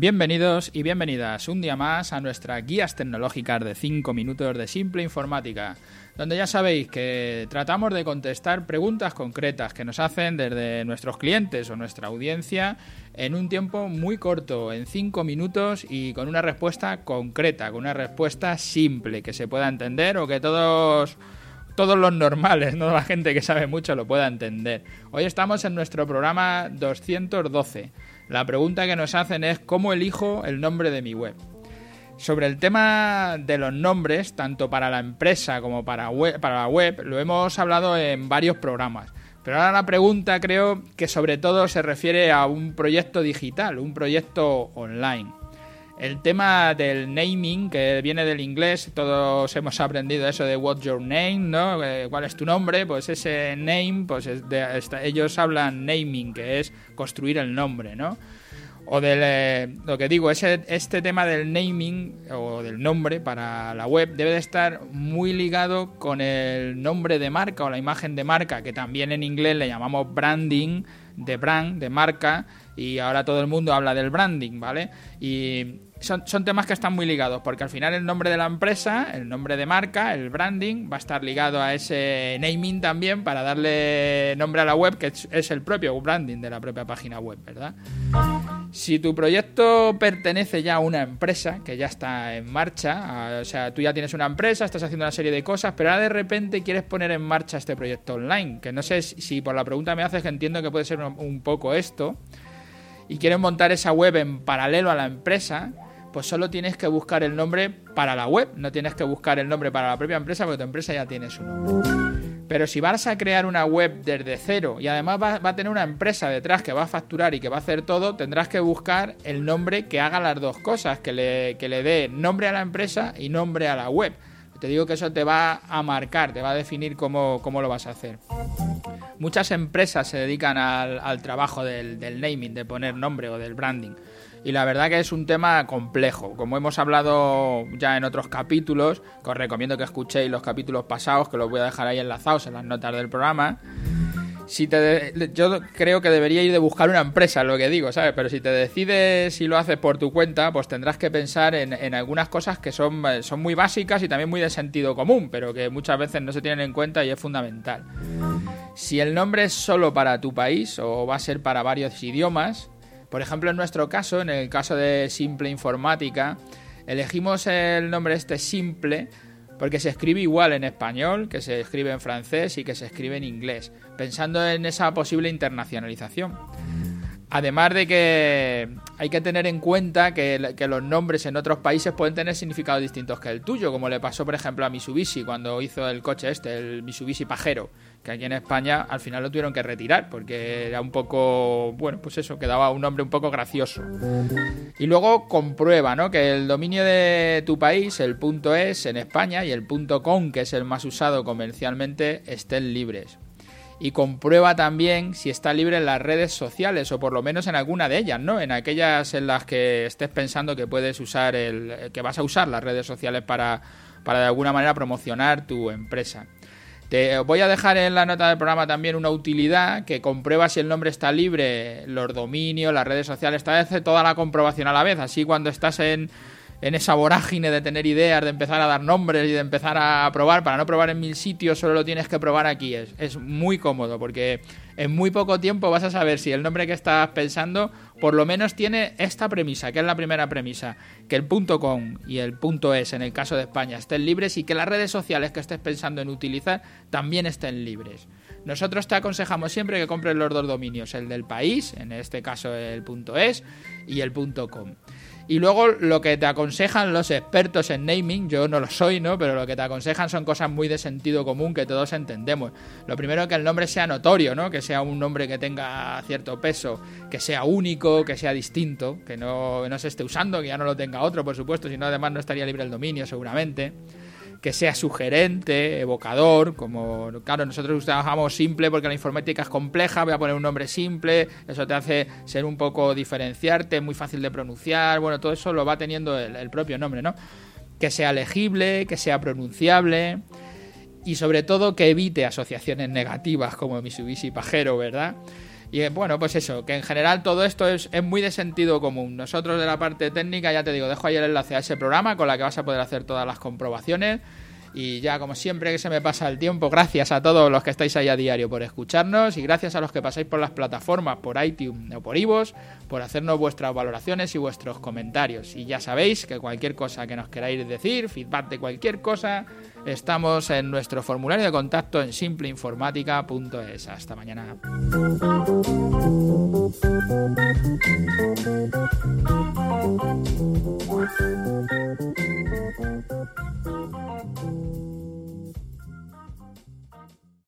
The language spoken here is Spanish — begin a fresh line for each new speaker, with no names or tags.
Bienvenidos y bienvenidas un día más a nuestras guías tecnológicas de 5 minutos de simple informática, donde ya sabéis que tratamos de contestar preguntas concretas que nos hacen desde nuestros clientes o nuestra audiencia en un tiempo muy corto, en 5 minutos y con una respuesta concreta, con una respuesta simple, que se pueda entender o que todos todos los normales, no la gente que sabe mucho lo pueda entender. Hoy estamos en nuestro programa 212. La pregunta que nos hacen es ¿cómo elijo el nombre de mi web? Sobre el tema de los nombres, tanto para la empresa como para, la web, lo hemos hablado en varios programas. Pero ahora la pregunta creo que sobre todo se refiere a un proyecto digital, un proyecto online. El tema del naming, que viene del inglés, todos hemos aprendido eso de what's your name, ¿no? Eh, ¿Cuál es tu nombre? Pues ese name, pues ellos hablan naming, que es construir el nombre, ¿no? O del, eh, lo que digo, ese, este tema del naming o del nombre para la web debe de estar muy ligado con el nombre de marca o la imagen de marca, que también en inglés le llamamos branding, de brand, de marca, y ahora todo el mundo habla del branding, ¿vale? Y son, temas que están muy ligados, porque al final el nombre de la empresa, el nombre de marca, el branding, va a estar ligado a ese naming también para darle nombre a la web, que es el propio branding de la propia página web, ¿verdad? Si tu proyecto pertenece ya a una empresa que ya está en marcha, o sea, tú ya tienes una empresa, estás haciendo una serie de cosas, pero ahora de repente quieres poner en marcha este proyecto online, que no sé si por la pregunta me haces que entiendo que puede ser un poco esto, y quieres montar esa web en paralelo a la empresa, pues solo tienes que buscar el nombre para la web, no tienes que buscar el nombre para la propia empresa porque tu empresa ya tiene su nombre. Pero si vas a crear una web desde cero y además va, a tener una empresa detrás que va a facturar y que va a hacer todo, tendrás que buscar el nombre que haga las dos cosas, que le, dé nombre a la empresa y nombre a la web. Te digo que eso te va a marcar, te va a definir cómo, lo vas a hacer. Muchas empresas se dedican al, trabajo del naming, de poner nombre o del branding y la verdad que es un tema complejo. Como hemos hablado ya en otros capítulos, que os recomiendo que escuchéis los capítulos pasados, que los voy a dejar ahí enlazados en las notas del programa. Si te yo creo que debería ir de buscar una empresa, lo que digo, ¿sabes? Pero si te decides si lo haces por tu cuenta, pues tendrás que pensar en, en, algunas cosas que son, son muy básicas y también muy de sentido común, pero que muchas veces no se tienen en cuenta y es fundamental. Si el nombre es solo para tu país o va a ser para varios idiomas, por ejemplo, en nuestro caso, en el caso de Simple Informática, elegimos el nombre este Simple porque se escribe igual en español, que se escribe en francés y que se escribe en inglés, pensando en esa posible internacionalización. Además de que hay que tener en cuenta que, los nombres en otros países pueden tener significados distintos que el tuyo, como le pasó, por ejemplo, a Mitsubishi cuando hizo el coche este, el Mitsubishi Pajero, que aquí en España al final lo tuvieron que retirar porque era un poco, bueno, pues eso, quedaba un nombre un poco gracioso. Y luego comprueba, ¿no? Que el dominio de tu país, el punto .es en España y el punto .com, que es el más usado comercialmente, estén libres y comprueba también si está libre en las redes sociales o por lo menos en alguna de ellas, ¿no? En aquellas en las que estés pensando que puedes usar el que vas a usar las redes sociales para para de alguna manera promocionar tu empresa. Te voy a dejar en la nota del programa también una utilidad que comprueba si el nombre está libre, los dominios, las redes sociales, esta vez toda la comprobación a la vez, así cuando estás en en esa vorágine de tener ideas, de empezar a dar nombres y de empezar a probar, para no probar en mil sitios, solo lo tienes que probar aquí. Es, muy cómodo porque en muy poco tiempo vas a saber si el nombre que estás pensando por lo menos tiene esta premisa, que es la primera premisa, que el punto .com y el punto .es en el caso de España estén libres y que las redes sociales que estés pensando en utilizar también estén libres. Nosotros te aconsejamos siempre que compres los dos dominios, el del país, en este caso el punto .es y el punto .com. Y luego lo que te aconsejan los expertos en naming, yo no lo soy, ¿no? Pero lo que te aconsejan son cosas muy de sentido común que todos entendemos. Lo primero que el nombre sea notorio, ¿no? Que sea un nombre que tenga cierto peso, que sea único, que sea distinto, que no, no se esté usando, que ya no lo tenga otro, por supuesto, si no además no estaría libre el dominio seguramente que sea sugerente, evocador, como, claro, nosotros trabajamos simple porque la informática es compleja, voy a poner un nombre simple, eso te hace ser un poco diferenciarte, muy fácil de pronunciar, bueno, todo eso lo va teniendo el, propio nombre, ¿no? Que sea legible, que sea pronunciable y sobre todo que evite asociaciones negativas como Mitsubishi Pajero, ¿verdad? Y eh, bueno, pues eso, que en general todo esto es, es, muy de sentido común. Nosotros de la parte técnica, ya te digo, dejo ahí el enlace a ese programa con la que vas a poder hacer todas las comprobaciones. Y ya, como siempre que se me pasa el tiempo, gracias a todos los que estáis ahí a diario por escucharnos y gracias a los que pasáis por las plataformas, por iTunes o por Ivos, por hacernos vuestras valoraciones y vuestros comentarios. Y ya sabéis que cualquier cosa que nos queráis decir, feedback de cualquier cosa, estamos en nuestro formulario de contacto en simpleinformática.es. Hasta mañana.